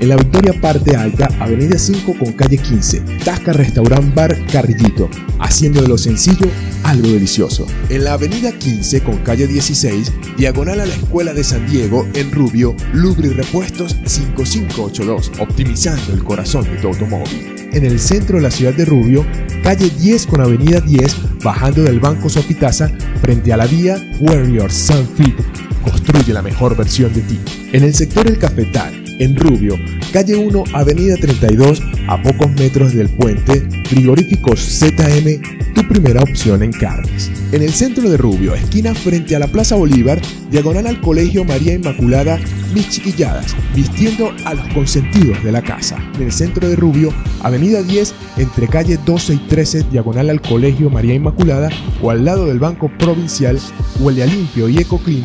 En la Victoria Parte Alta, Avenida 5 con calle 15, Tasca Restaurant Bar Carrillito, haciendo de lo sencillo algo delicioso. En la Avenida 15 con calle 16, diagonal a la Escuela de San Diego, en Rubio, Lubri Repuestos 5582, optimizando el corazón de tu automóvil. En el centro de la ciudad de Rubio, calle 10 con avenida 10, bajando del Banco Sopitaza, frente a la vía Warrior Sunfit. Construye la mejor versión de ti. En el sector El Cafetal, en Rubio, calle 1, avenida 32, a pocos metros del puente, frigoríficos ZM, tu primera opción en carnes. En el centro de Rubio, esquina frente a la Plaza Bolívar, diagonal al Colegio María Inmaculada, mis chiquilladas, vistiendo a los consentidos de la casa. En el centro de Rubio, avenida 10, entre calle 12 y 13, diagonal al Colegio María Inmaculada, o al lado del Banco Provincial, huele a limpio y eco clean,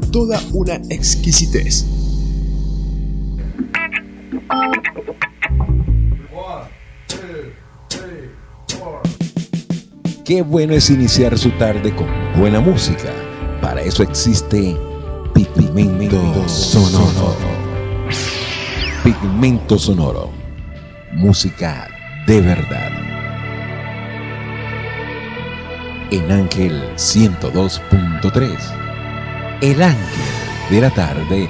toda una exquisitez. Qué bueno es iniciar su tarde con buena música. Para eso existe Pigmento Sonoro. Pigmento Sonoro. Música de verdad. En Ángel 102.3. El ángel de la tarde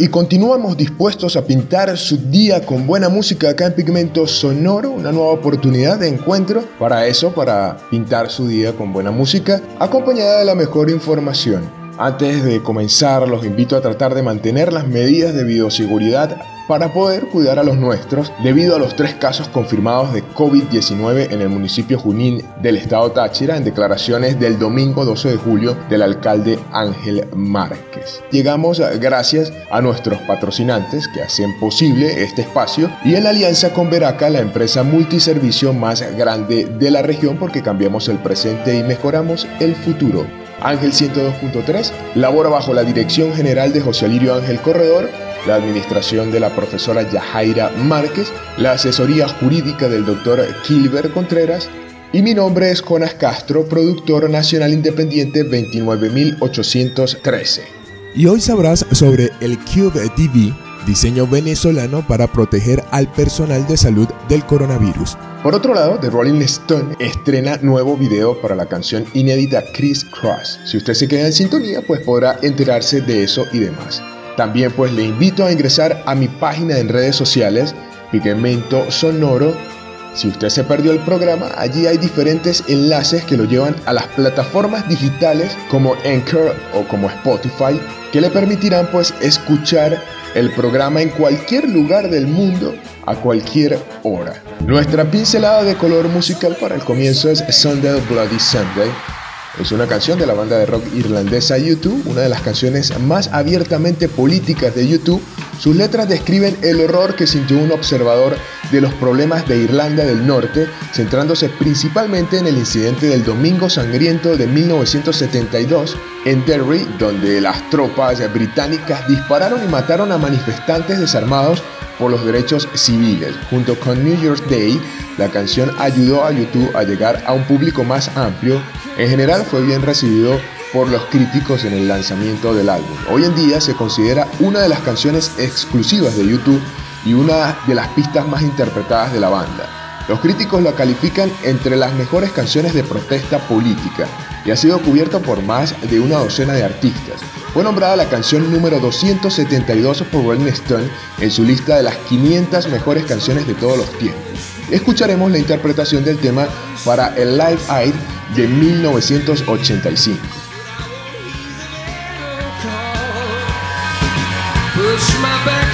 Y continuamos dispuestos a pintar su día con buena música acá en Pigmento Sonoro, una nueva oportunidad de encuentro para eso, para pintar su día con buena música, acompañada de la mejor información. Antes de comenzar, los invito a tratar de mantener las medidas de bioseguridad para poder cuidar a los nuestros debido a los tres casos confirmados de COVID-19 en el municipio Junín del estado Táchira en declaraciones del domingo 12 de julio del alcalde Ángel Márquez. Llegamos gracias a nuestros patrocinantes que hacen posible este espacio y en alianza con Veraca, la empresa multiservicio más grande de la región porque cambiamos el presente y mejoramos el futuro. Ángel 102.3 labora bajo la dirección general de José Alirio Ángel Corredor la administración de la profesora Yajaira Márquez, la asesoría jurídica del doctor Kilber Contreras y mi nombre es Jonas Castro, productor nacional independiente 29813. Y hoy sabrás sobre el Cube TV, diseño venezolano para proteger al personal de salud del coronavirus. Por otro lado, The Rolling Stone estrena nuevo video para la canción inédita Chris Cross. Si usted se queda en sintonía, pues podrá enterarse de eso y demás. También pues le invito a ingresar a mi página en redes sociales, Pigmento Sonoro. Si usted se perdió el programa, allí hay diferentes enlaces que lo llevan a las plataformas digitales como Anchor o como Spotify, que le permitirán pues escuchar el programa en cualquier lugar del mundo a cualquier hora. Nuestra pincelada de color musical para el comienzo es Sunday Bloody Sunday es una canción de la banda de rock irlandesa YouTube, una de las canciones más abiertamente políticas de YouTube. Sus letras describen el horror que sintió un observador de los problemas de Irlanda del Norte, centrándose principalmente en el incidente del Domingo Sangriento de 1972 en Derry, donde las tropas británicas dispararon y mataron a manifestantes desarmados por los derechos civiles. Junto con New Year's Day, la canción ayudó a YouTube a llegar a un público más amplio en general fue bien recibido por los críticos en el lanzamiento del álbum. Hoy en día se considera una de las canciones exclusivas de YouTube y una de las pistas más interpretadas de la banda. Los críticos la califican entre las mejores canciones de protesta política y ha sido cubierto por más de una docena de artistas. fue nombrada la canción número 272 por Rolling Stone en su lista de las 500 mejores canciones de todos los tiempos. Escucharemos la interpretación del tema para el Live Aid de 1985. push my back.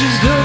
she's done.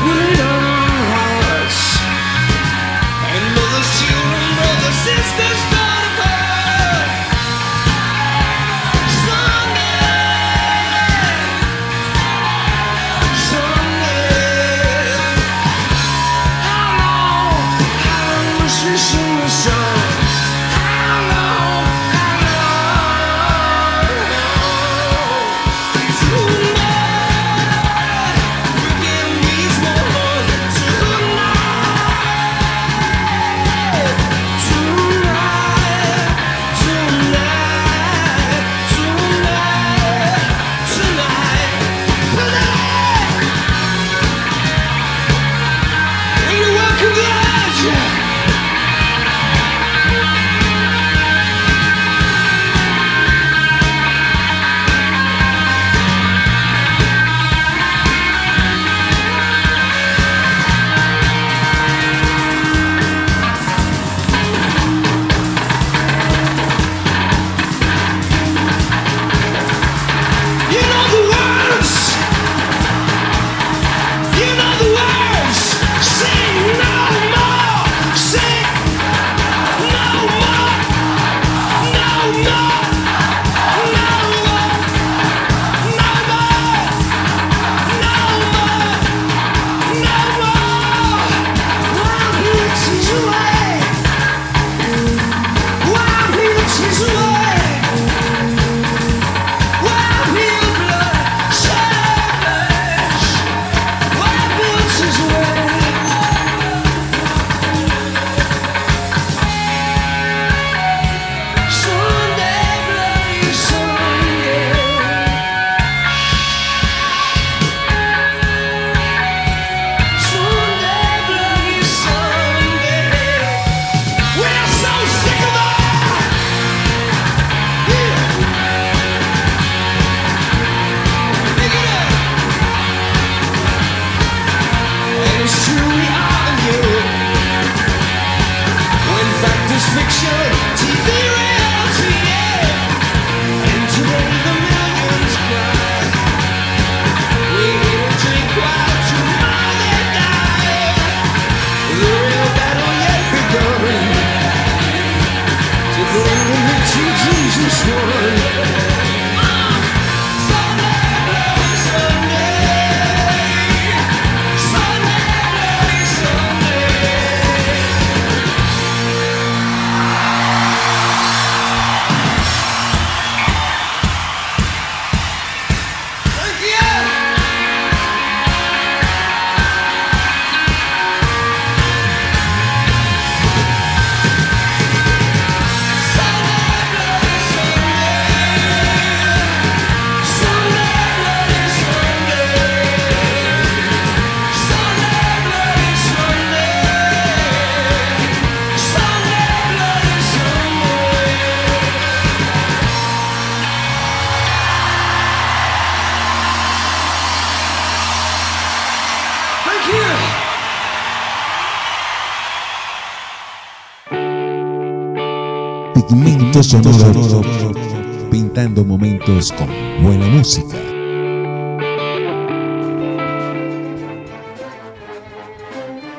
Pintando momentos con buena música.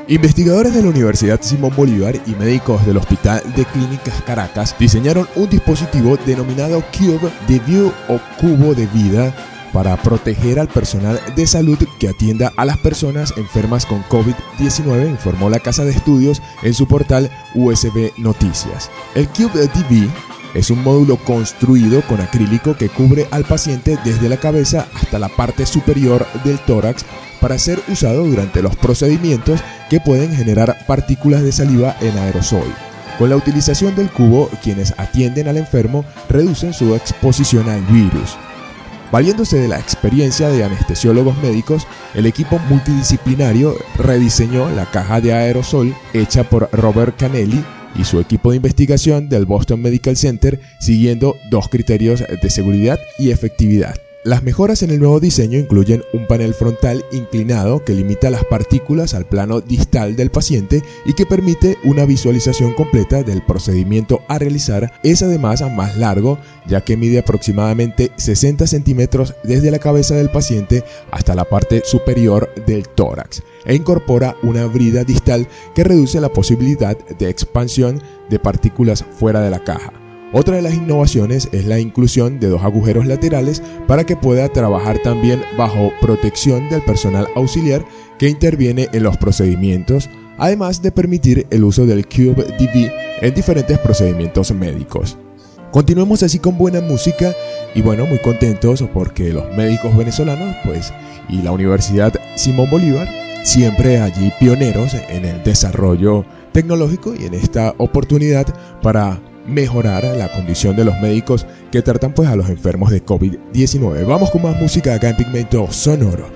Investigadores de la Universidad Simón Bolívar y médicos del Hospital de Clínicas Caracas diseñaron un dispositivo denominado Cube de View o Cubo de Vida para proteger al personal de salud que atienda a las personas enfermas con COVID-19, informó la Casa de Estudios en su portal USB Noticias. El Cube TV es un módulo construido con acrílico que cubre al paciente desde la cabeza hasta la parte superior del tórax para ser usado durante los procedimientos que pueden generar partículas de saliva en aerosol. Con la utilización del cubo, quienes atienden al enfermo reducen su exposición al virus. Valiéndose de la experiencia de anestesiólogos médicos, el equipo multidisciplinario rediseñó la caja de aerosol hecha por Robert Canelli y su equipo de investigación del Boston Medical Center siguiendo dos criterios de seguridad y efectividad. Las mejoras en el nuevo diseño incluyen un panel frontal inclinado que limita las partículas al plano distal del paciente y que permite una visualización completa del procedimiento a realizar. Es además más largo ya que mide aproximadamente 60 centímetros desde la cabeza del paciente hasta la parte superior del tórax e incorpora una brida distal que reduce la posibilidad de expansión de partículas fuera de la caja. Otra de las innovaciones es la inclusión de dos agujeros laterales para que pueda trabajar también bajo protección del personal auxiliar que interviene en los procedimientos, además de permitir el uso del Cube DV en diferentes procedimientos médicos. Continuemos así con buena música y bueno, muy contentos porque los médicos venezolanos pues y la Universidad Simón Bolívar siempre allí pioneros en el desarrollo tecnológico y en esta oportunidad para mejorar la condición de los médicos que tratan pues a los enfermos de COVID-19. Vamos con más música acá en Pigmento Sonoro.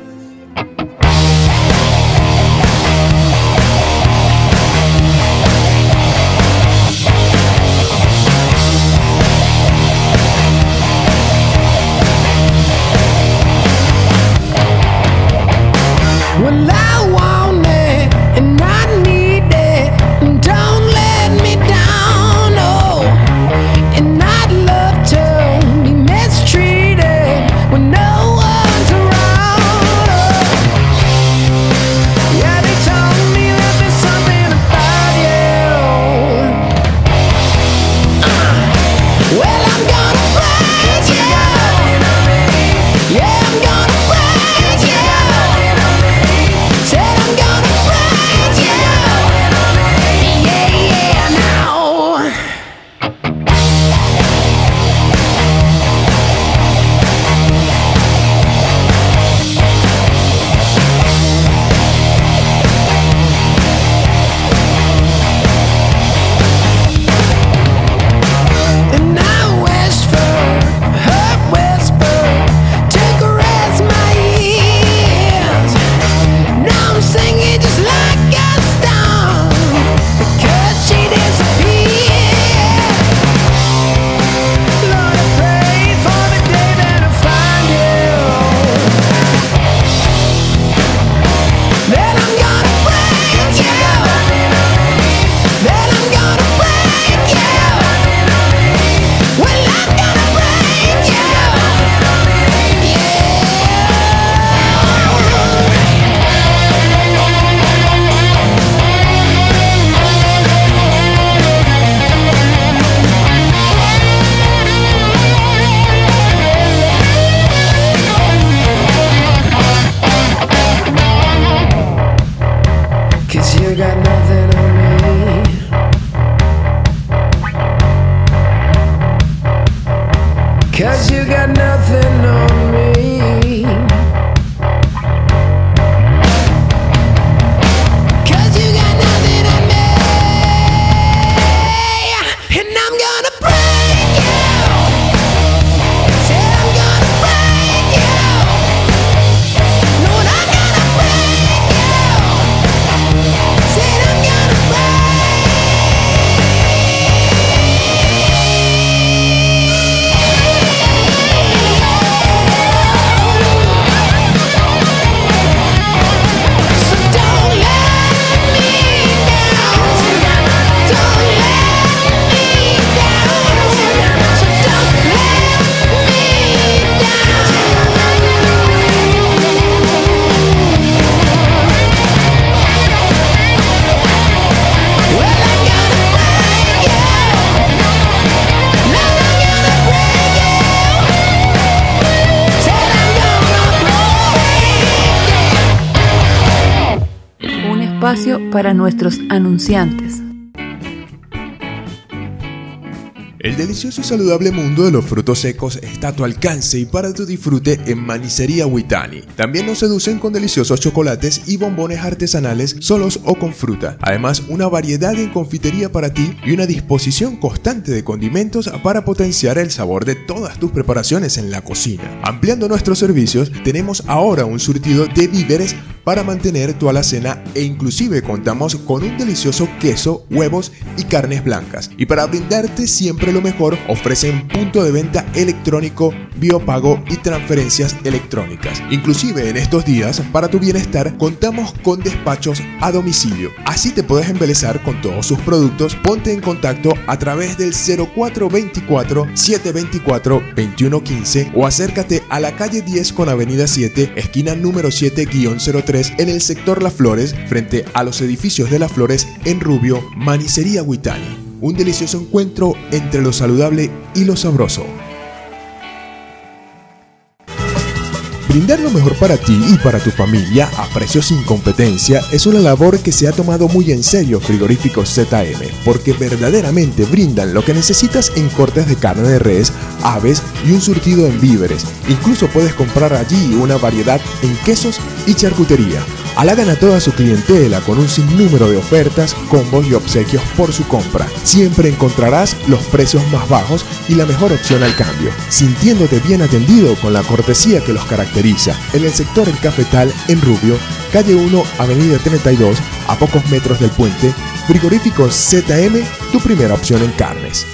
Para nuestros anunciantes. El delicioso y saludable mundo de los frutos secos está a tu alcance y para tu disfrute en Manicería Huitani. También nos seducen con deliciosos chocolates y bombones artesanales solos o con fruta. Además, una variedad en confitería para ti y una disposición constante de condimentos para potenciar el sabor de todas tus preparaciones en la cocina. Ampliando nuestros servicios, tenemos ahora un surtido de víveres para mantener tu alacena e inclusive contamos con un delicioso queso, huevos y carnes blancas. Y para brindarte siempre lo mejor, ofrecen punto de venta electrónico, biopago y transferencias electrónicas. Inclusive en estos días, para tu bienestar, contamos con despachos a domicilio. Así te puedes embelezar con todos sus productos. Ponte en contacto a través del 0424 724 2115 o acércate a la calle 10 con avenida 7, esquina número 7-03 en el sector Las Flores, frente a los edificios de Las Flores en Rubio, Manicería Huitani. Un delicioso encuentro entre lo saludable y lo sabroso. Brindar lo mejor para ti y para tu familia a precios sin competencia es una labor que se ha tomado muy en serio Frigoríficos ZM, porque verdaderamente brindan lo que necesitas en cortes de carne de res, aves y un surtido en víveres. Incluso puedes comprar allí una variedad en quesos y charcutería. Halagan a toda su clientela con un sinnúmero de ofertas, combos y obsequios por su compra. Siempre encontrarás los precios más bajos y la mejor opción al cambio, sintiéndote bien atendido con la cortesía que los caracteriza. En el sector El Cafetal, en Rubio, calle 1, avenida 32, a pocos metros del puente, Frigoríficos ZM, tu primera opción en carnes.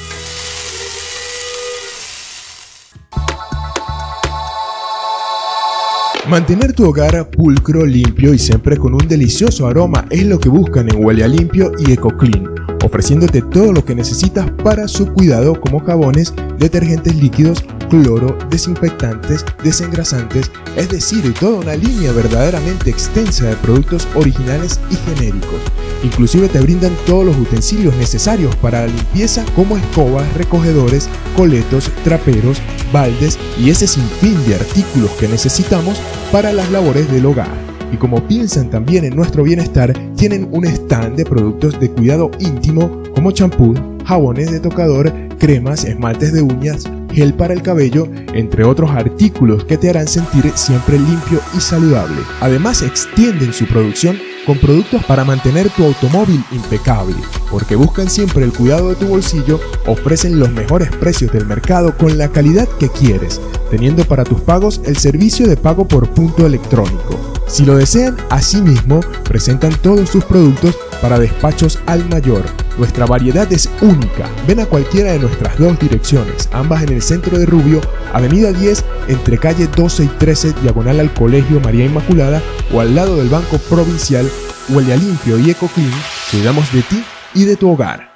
Mantener tu hogar pulcro, limpio y siempre con un delicioso aroma es lo que buscan en Huele Limpio y EcoClean, ofreciéndote todo lo que necesitas para su cuidado como jabones, detergentes líquidos, cloro, desinfectantes, desengrasantes, es decir, toda una línea verdaderamente extensa de productos originales y genéricos. Inclusive te brindan todos los utensilios necesarios para la limpieza como escobas, recogedores, coletos, traperos, baldes y ese sinfín de artículos que necesitamos para las labores del hogar. Y como piensan también en nuestro bienestar, tienen un stand de productos de cuidado íntimo como champú, jabones de tocador, cremas, esmaltes de uñas, gel para el cabello, entre otros artículos que te harán sentir siempre limpio y saludable. Además extienden su producción con productos para mantener tu automóvil impecable, porque buscan siempre el cuidado de tu bolsillo, ofrecen los mejores precios del mercado con la calidad que quieres, teniendo para tus pagos el servicio de pago por punto electrónico. Si lo desean, asimismo, presentan todos sus productos para despachos al mayor. Nuestra variedad es única. Ven a cualquiera de nuestras dos direcciones, ambas en el centro de Rubio, Avenida 10, entre calle 12 y 13, diagonal al Colegio María Inmaculada, o al lado del Banco Provincial, Huele a Limpio y EcoClean, cuidamos de ti y de tu hogar.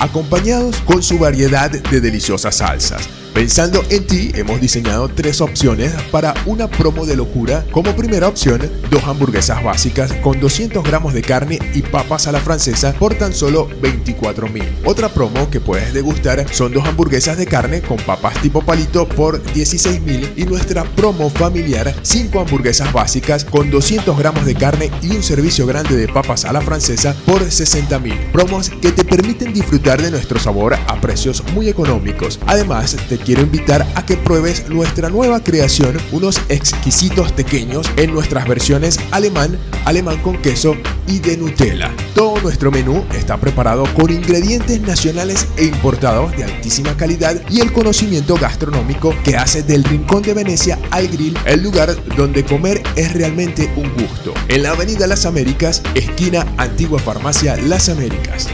acompañados con su variedad de deliciosas salsas. Pensando en ti, hemos diseñado tres opciones para una promo de locura. Como primera opción, dos hamburguesas básicas con 200 gramos de carne y papas a la francesa por tan solo 24 mil. Otra promo que puedes degustar son dos hamburguesas de carne con papas tipo palito por 16 mil y nuestra promo familiar, 5 hamburguesas básicas con 200 gramos de carne y un servicio grande de papas a la francesa por 60 mil. Promos que te permiten disfrutar de nuestro sabor a precios muy económicos. Además, te quiero invitar a que pruebes nuestra nueva creación, unos exquisitos pequeños en nuestras versiones alemán, alemán con queso y de Nutella. Todo nuestro menú está preparado con ingredientes nacionales e importados de altísima calidad y el conocimiento gastronómico que hace del Rincón de Venecia al Grill el lugar donde comer es realmente un gusto. En la Avenida Las Américas, esquina Antigua Farmacia Las Américas.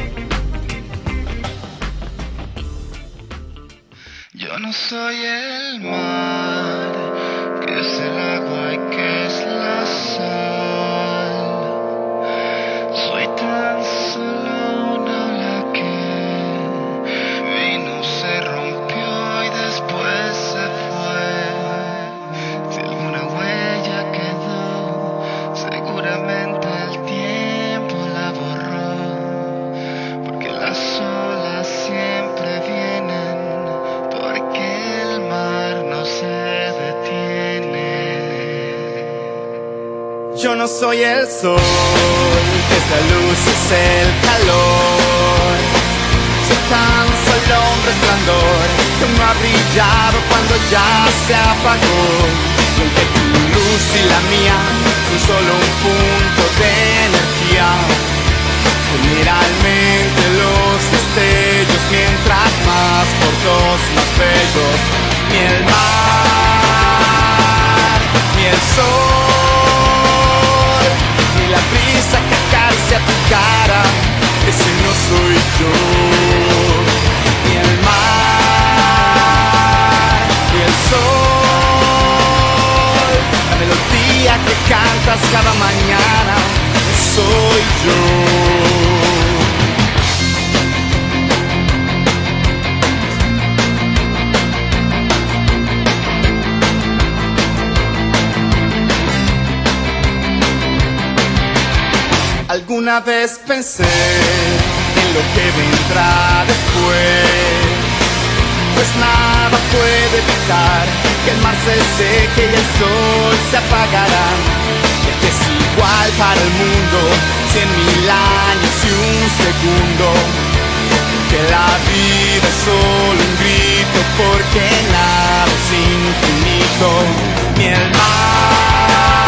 No soy el mar, que es el agua soy el sol, esta luz es el calor. Soy tan solo un resplandor que no ha brillado cuando ya se apagó. Y aunque tu luz y la mía son solo un punto de energía, generalmente los destellos, mientras más cortos, más bellos, ni el mar, ni el sol, acaricia tu cara, ese no soy yo, ni el mar, ni el sol, la melodía que cantas cada mañana, soy yo. Alguna vez pensé en lo que vendrá después, pues nada puede evitar que el mar se seque y el sol se apagará. Y es igual para el mundo, cien mil años y un segundo. Que la vida es solo un grito porque nada es infinito, ni el mar,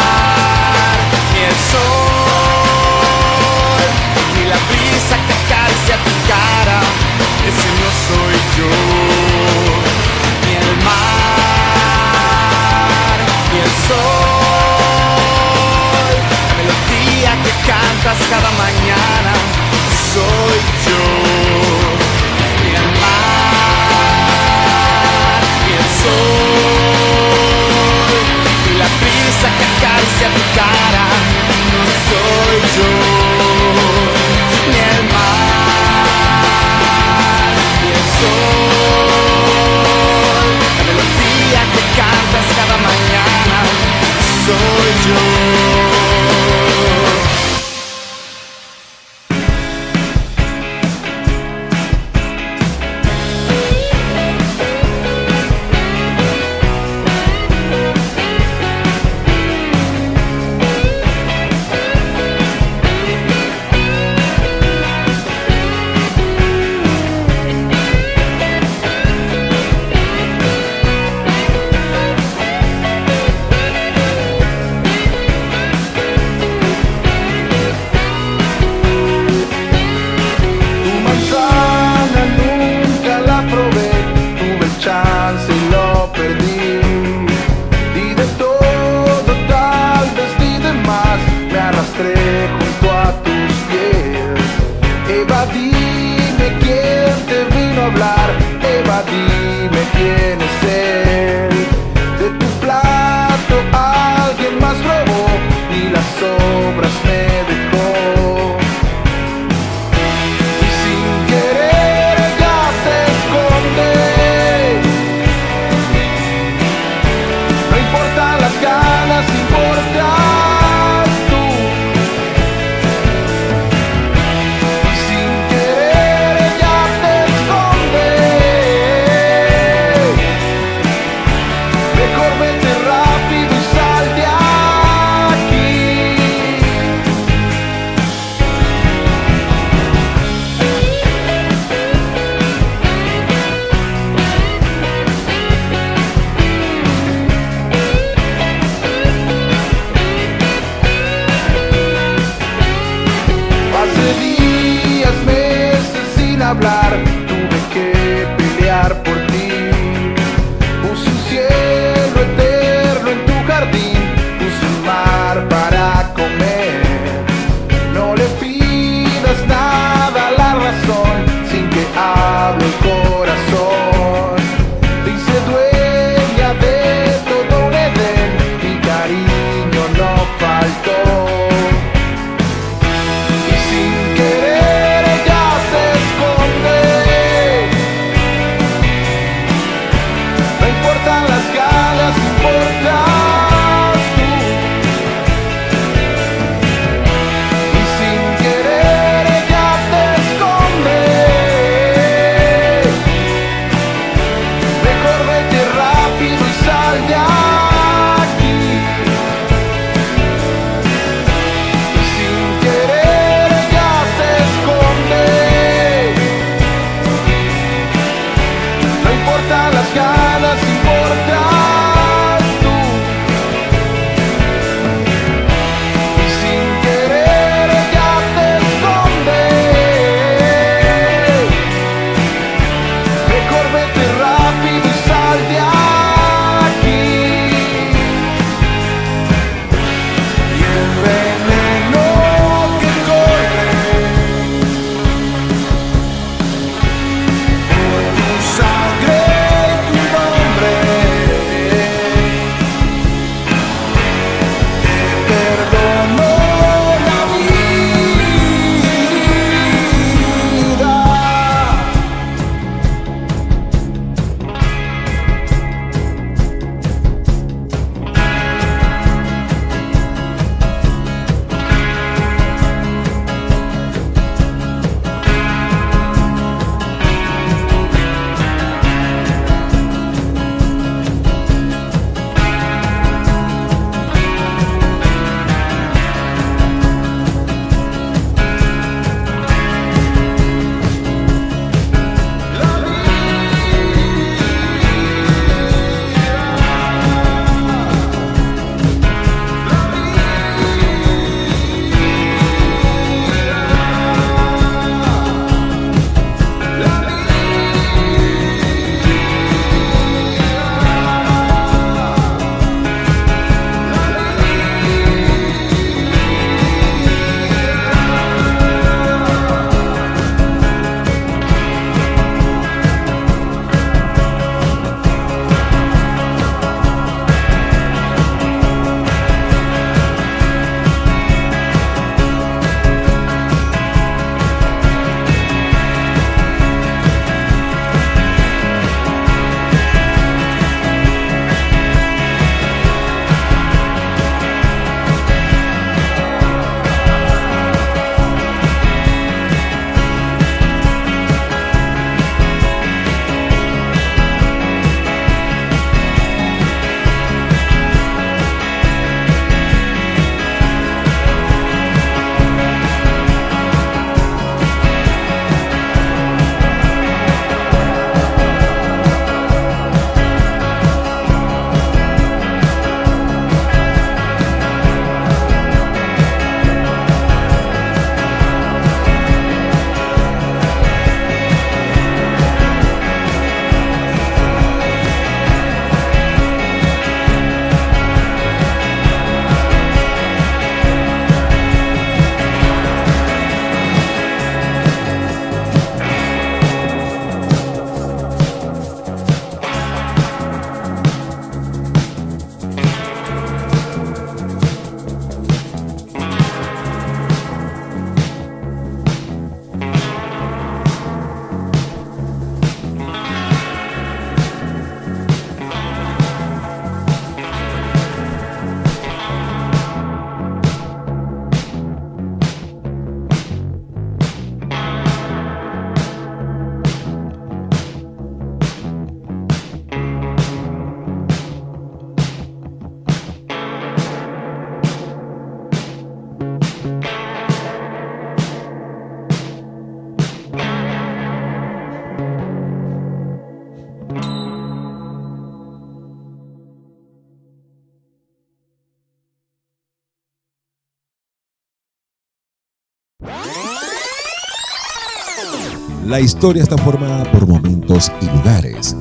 La historia está formada por momentos y lugares.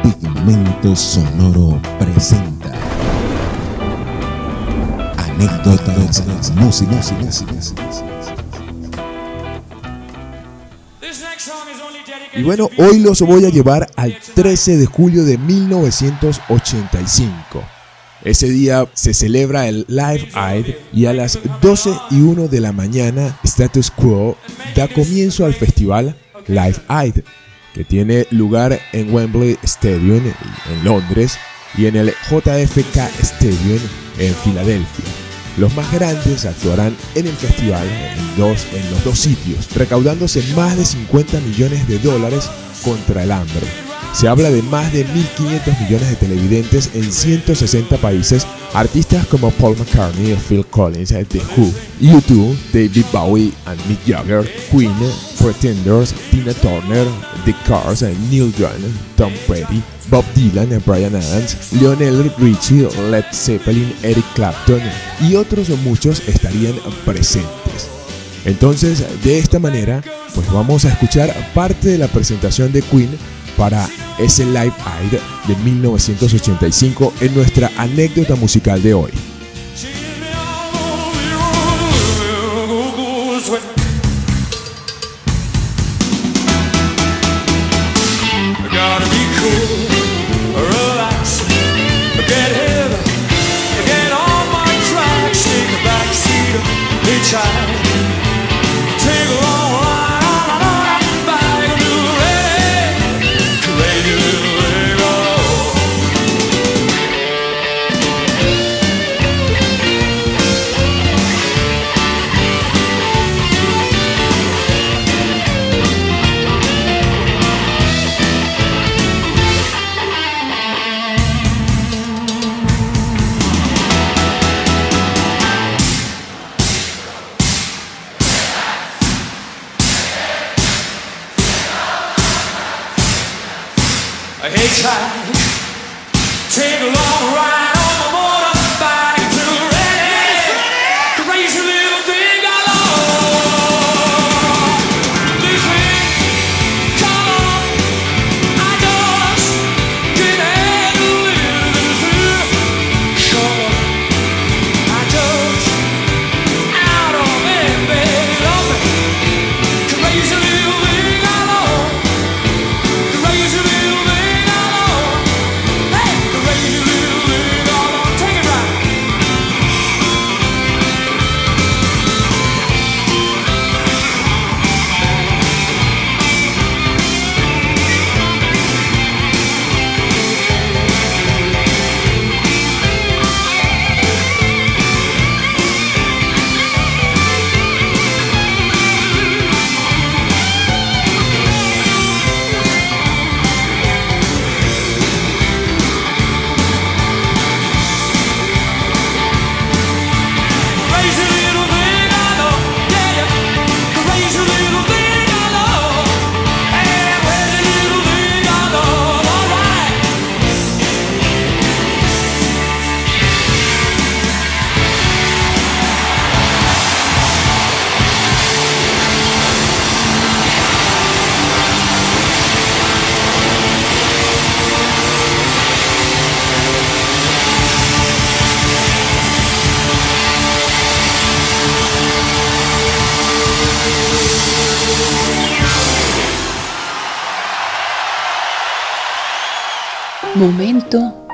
Pigmento Sonoro presenta anécdotas, música, música, música. Y bueno, hoy los voy a llevar al 13 de julio de 1985. Ese día se celebra el Live Aid y a las 12 y 1 de la mañana Status Quo da comienzo al festival Live Aid, que tiene lugar en Wembley Stadium en Londres y en el JFK Stadium en Filadelfia. Los más grandes actuarán en el festival en, dos, en los dos sitios, recaudándose más de 50 millones de dólares contra el hambre. Se habla de más de 1.500 millones de televidentes en 160 países, artistas como Paul McCartney, Phil Collins, The Who, U2, David Bowie and Mick Jagger, Queen, Pretenders, Tina Turner, The Cars, Neil Young, Tom Petty, Bob Dylan, Brian Adams, Lionel Richie, Led Zeppelin, Eric Clapton y otros muchos estarían presentes. Entonces, de esta manera, pues vamos a escuchar parte de la presentación de Queen para ese Live Aid de 1985 en nuestra anécdota musical de hoy.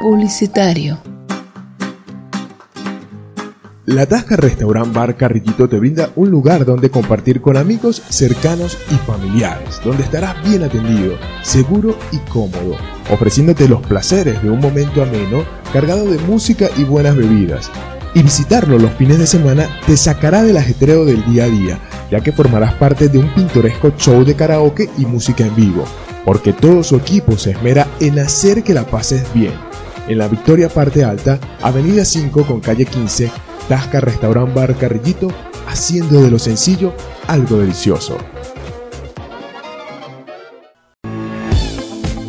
Publicitario. La Tasca Restaurant Bar Carrillito te brinda un lugar donde compartir con amigos cercanos y familiares, donde estarás bien atendido, seguro y cómodo, ofreciéndote los placeres de un momento ameno cargado de música y buenas bebidas. Y visitarlo los fines de semana te sacará del ajetreo del día a día, ya que formarás parte de un pintoresco show de karaoke y música en vivo, porque todo su equipo se esmera en hacer que la pases bien. En la Victoria Parte Alta, Avenida 5 con calle 15, Tasca Restaurant Bar Carrillito, haciendo de lo sencillo algo delicioso.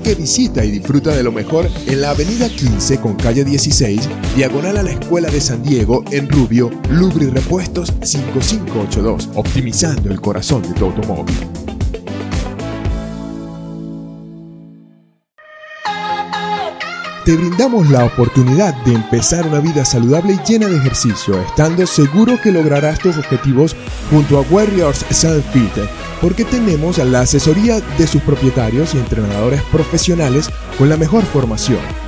que visita y disfruta de lo mejor en la avenida 15 con calle 16, diagonal a la Escuela de San Diego en Rubio, Lubri Repuestos 5582, optimizando el corazón de tu automóvil. te brindamos la oportunidad de empezar una vida saludable y llena de ejercicio, estando seguro que lograrás tus objetivos junto a Warriors Self Fit, porque tenemos la asesoría de sus propietarios y entrenadores profesionales con la mejor formación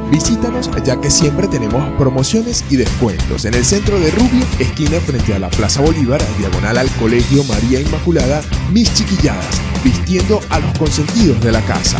Visítanos ya que siempre tenemos promociones y descuentos en el centro de Rubio, esquina frente a la Plaza Bolívar, diagonal al Colegio María Inmaculada, Mis Chiquilladas, vistiendo a los consentidos de la casa.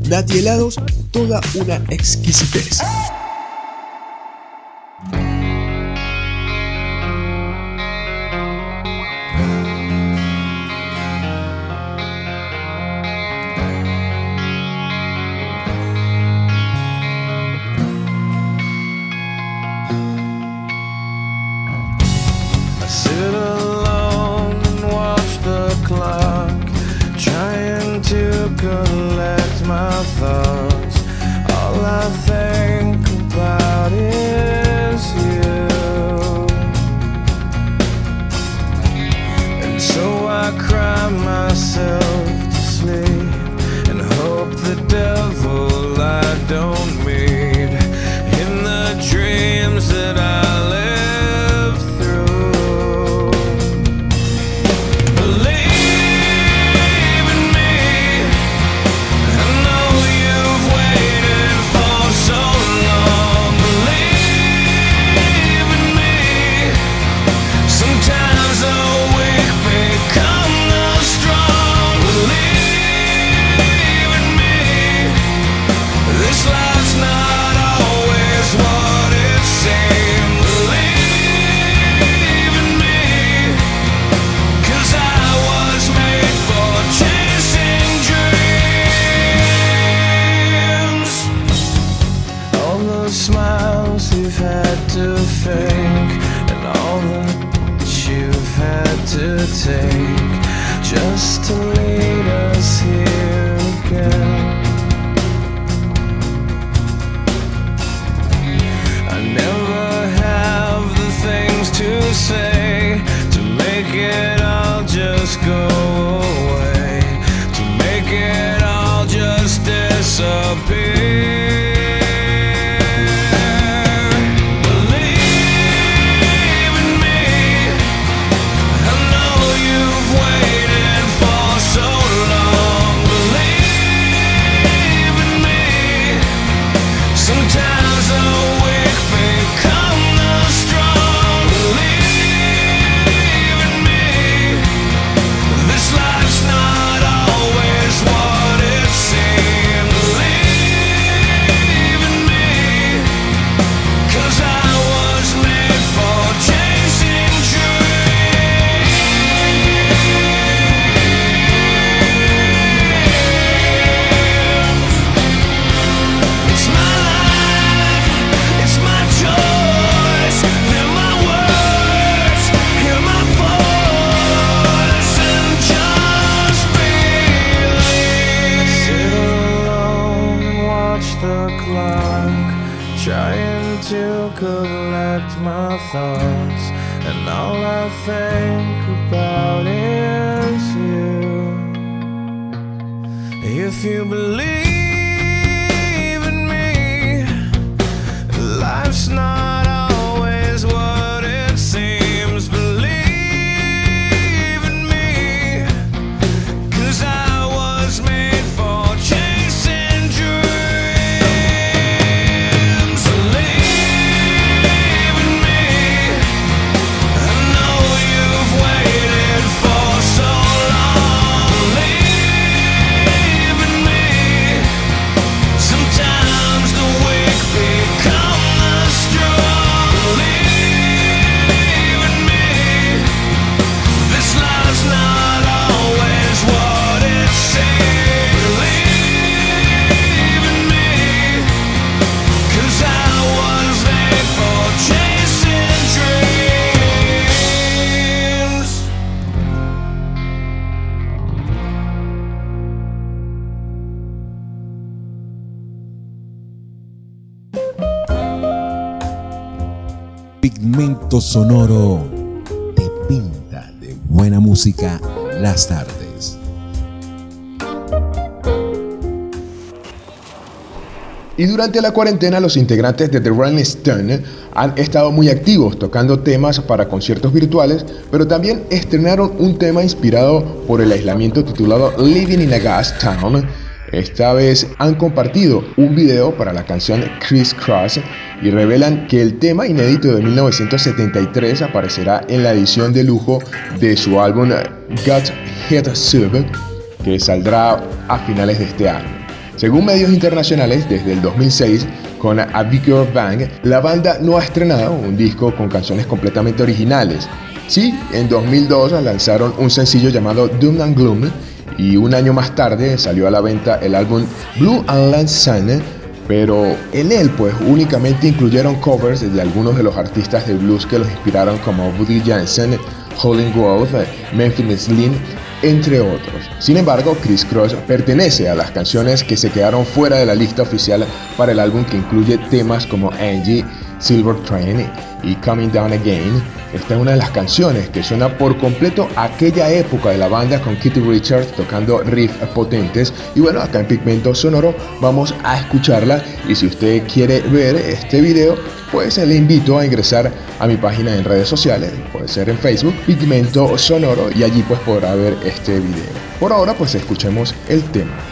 Nati Helados, toda una exquisitez. take just to little. Sonoro te pinta de buena música las tardes. Y durante la cuarentena los integrantes de The Rolling Stone han estado muy activos tocando temas para conciertos virtuales, pero también estrenaron un tema inspirado por el aislamiento titulado Living in a Gas Town. Esta vez han compartido un video para la canción Criss Cross y revelan que el tema inédito de 1973 aparecerá en la edición de lujo de su álbum Got Head Sub, que saldrá a finales de este año. Según medios internacionales, desde el 2006, con A Bang, la banda no ha estrenado un disco con canciones completamente originales. Sí, en 2002 lanzaron un sencillo llamado Doom and Gloom y un año más tarde salió a la venta el álbum Blue and Land Sun, pero en él pues únicamente incluyeron covers de algunos de los artistas de blues que los inspiraron como Woody Jansen, Holling Wolf, Memphis Slim, entre otros. Sin embargo, Chris Cross pertenece a las canciones que se quedaron fuera de la lista oficial para el álbum que incluye temas como Angie, Silver Train y Coming Down Again. Esta es una de las canciones que suena por completo aquella época de la banda con Kitty Richards tocando riffs potentes. Y bueno, acá en Pigmento Sonoro vamos a escucharla. Y si usted quiere ver este video, pues le invito a ingresar a mi página en redes sociales, puede ser en Facebook, Pigmento Sonoro, y allí pues podrá ver este video. Por ahora pues escuchemos el tema.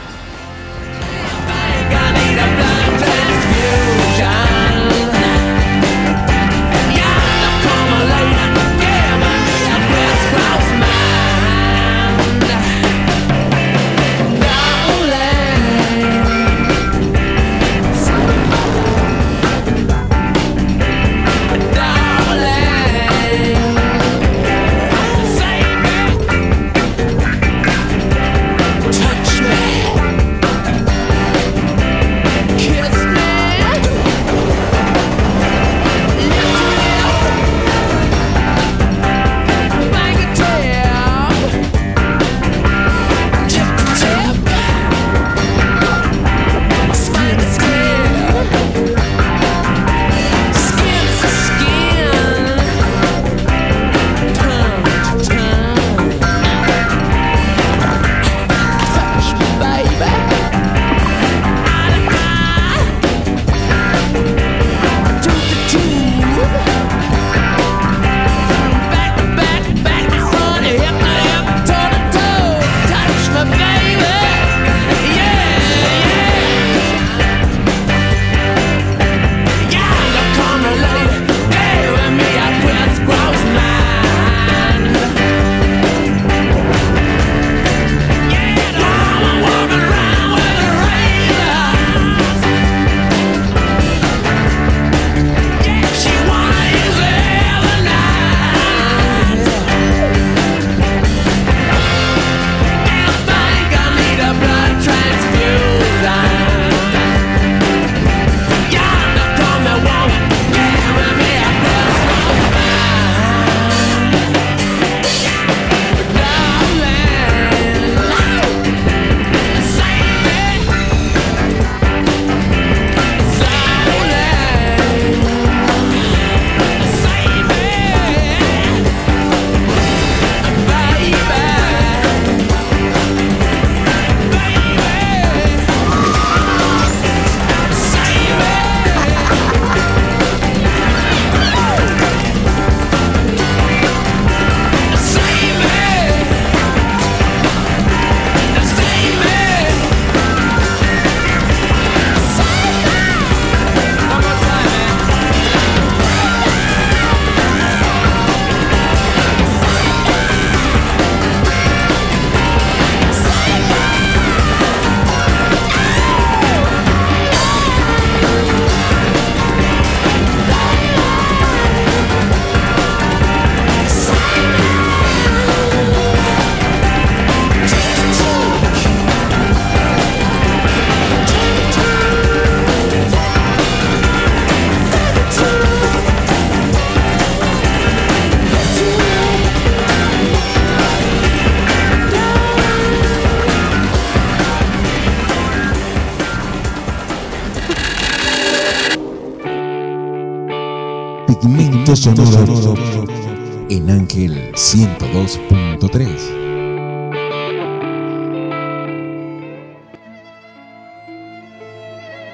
En Ángel 102.3.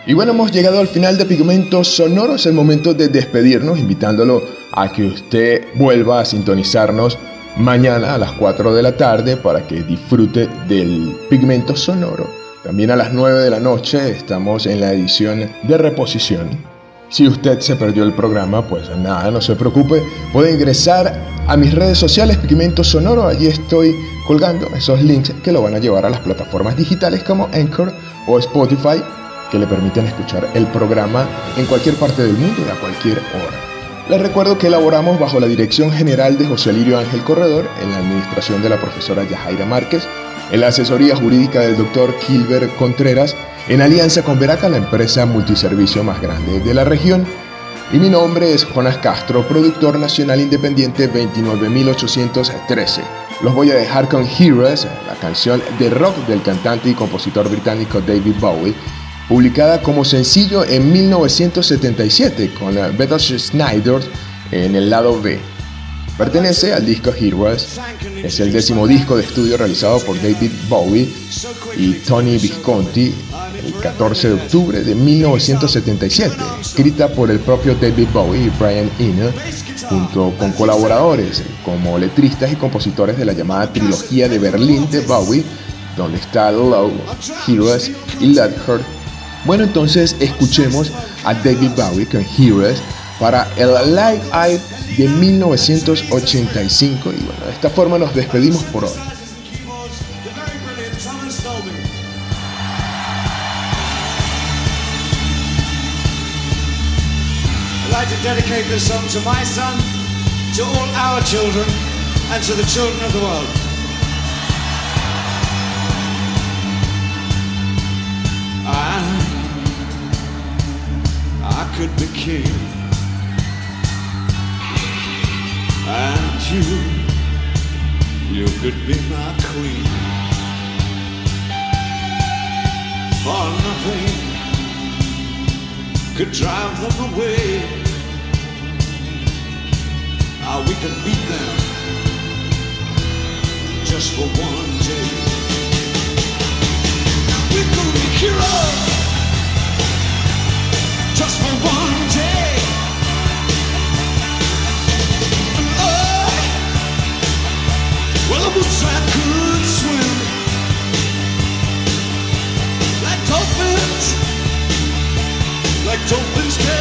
Y bueno, hemos llegado al final de Pigmentos Sonoros. Es el momento de despedirnos, invitándolo a que usted vuelva a sintonizarnos mañana a las 4 de la tarde para que disfrute del Pigmento Sonoro. También a las 9 de la noche estamos en la edición de reposición. Si usted se perdió el programa, pues nada, no se preocupe. Puede ingresar a mis redes sociales Pigmento Sonoro. Allí estoy colgando esos links que lo van a llevar a las plataformas digitales como Anchor o Spotify que le permiten escuchar el programa en cualquier parte del mundo y a cualquier hora. Les recuerdo que elaboramos bajo la dirección general de José Lirio Ángel Corredor, en la administración de la profesora Yajaira Márquez, en la asesoría jurídica del doctor Kilber Contreras, en alianza con Veraca, la empresa multiservicio más grande de la región. Y mi nombre es Jonas Castro, productor nacional independiente 29813. Los voy a dejar con Heroes, la canción de rock del cantante y compositor británico David Bowie, publicada como sencillo en 1977 con Bethel Schneider en el lado B. Pertenece al disco Heroes, es el décimo disco de estudio realizado por David Bowie y Tony Visconti el 14 de octubre de 1977, escrita por el propio David Bowie y Brian Eno, junto con colaboradores como letristas y compositores de la llamada trilogía de Berlín de Bowie, donde está Low, Heroes y Her bueno, entonces escuchemos a David Bowie con Heroes para el Live Aid de 1985 y bueno, de esta forma nos despedimos por hoy. Dedicate this song to my son, to all our children, and to the children of the world. I, I could be king, and you, you could be my queen. For nothing could drive them away. Ah, we can beat them. Just for one day. We can be heroes. Just for one day. And I, well, I wish I could swim. Like dolphins. Like dolphins can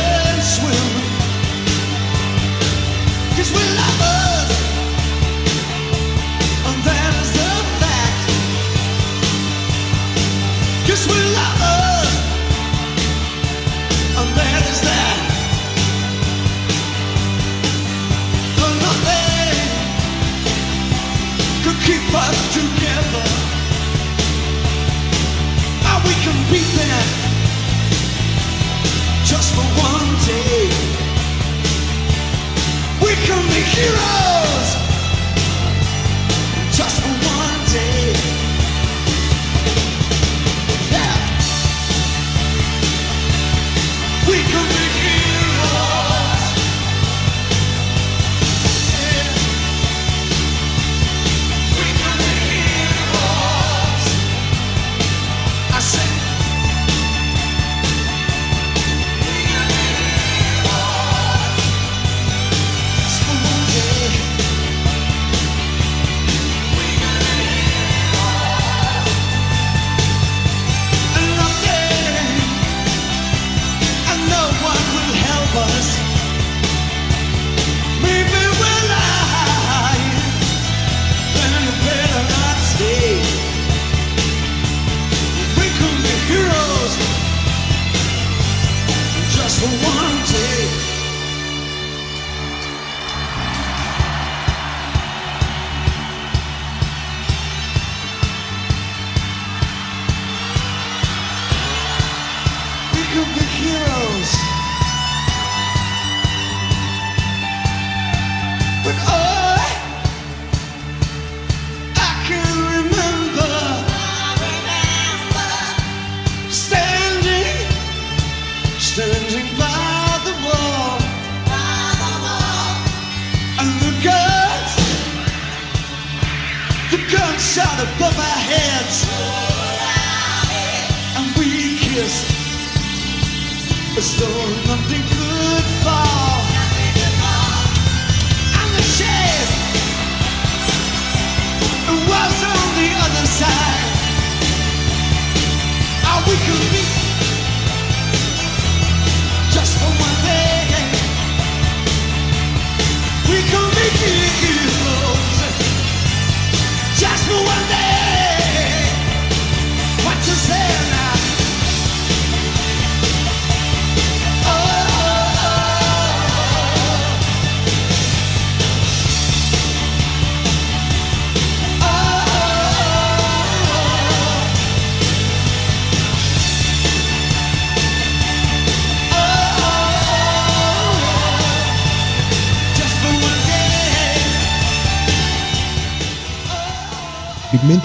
you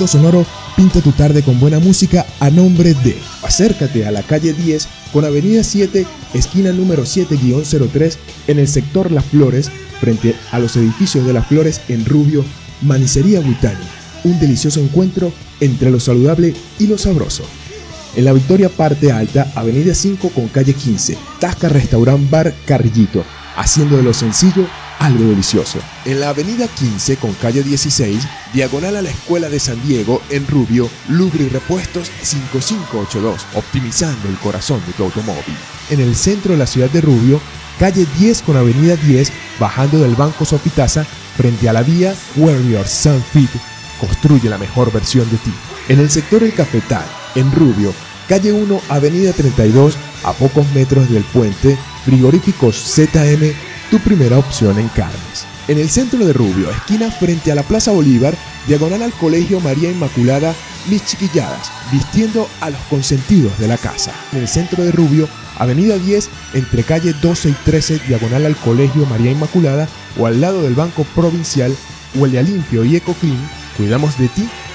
Sonoro pinta tu tarde con buena música a nombre de. Acércate a la calle 10 con Avenida 7, esquina número 7-03 en el sector Las Flores, frente a los edificios de Las Flores en Rubio, Manicería Buitani. Un delicioso encuentro entre lo saludable y lo sabroso. En la Victoria Parte Alta, Avenida 5 con calle 15, Tasca Restaurant Bar Carrillito, haciendo de lo sencillo algo delicioso. En la Avenida 15 con calle 16, diagonal a la Escuela de San Diego, en Rubio, Lubre y Repuestos 5582, optimizando el corazón de tu automóvil. En el centro de la ciudad de Rubio, calle 10 con avenida 10, bajando del Banco Sofitasa, frente a la vía Warrior Sun Fit, construye la mejor versión de ti. En el sector El Cafetal, en Rubio, calle 1, avenida 32, a pocos metros del puente, frigoríficos ZM, tu primera opción en carnes. En el centro de Rubio, esquina frente a la Plaza Bolívar, diagonal al Colegio María Inmaculada, mis chiquilladas, vistiendo a los consentidos de la casa. En el centro de Rubio, avenida 10, entre calle 12 y 13, diagonal al Colegio María Inmaculada, o al lado del Banco Provincial, huele a limpio y eco clean, cuidamos de ti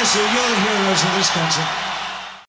You're the heroes of this concert.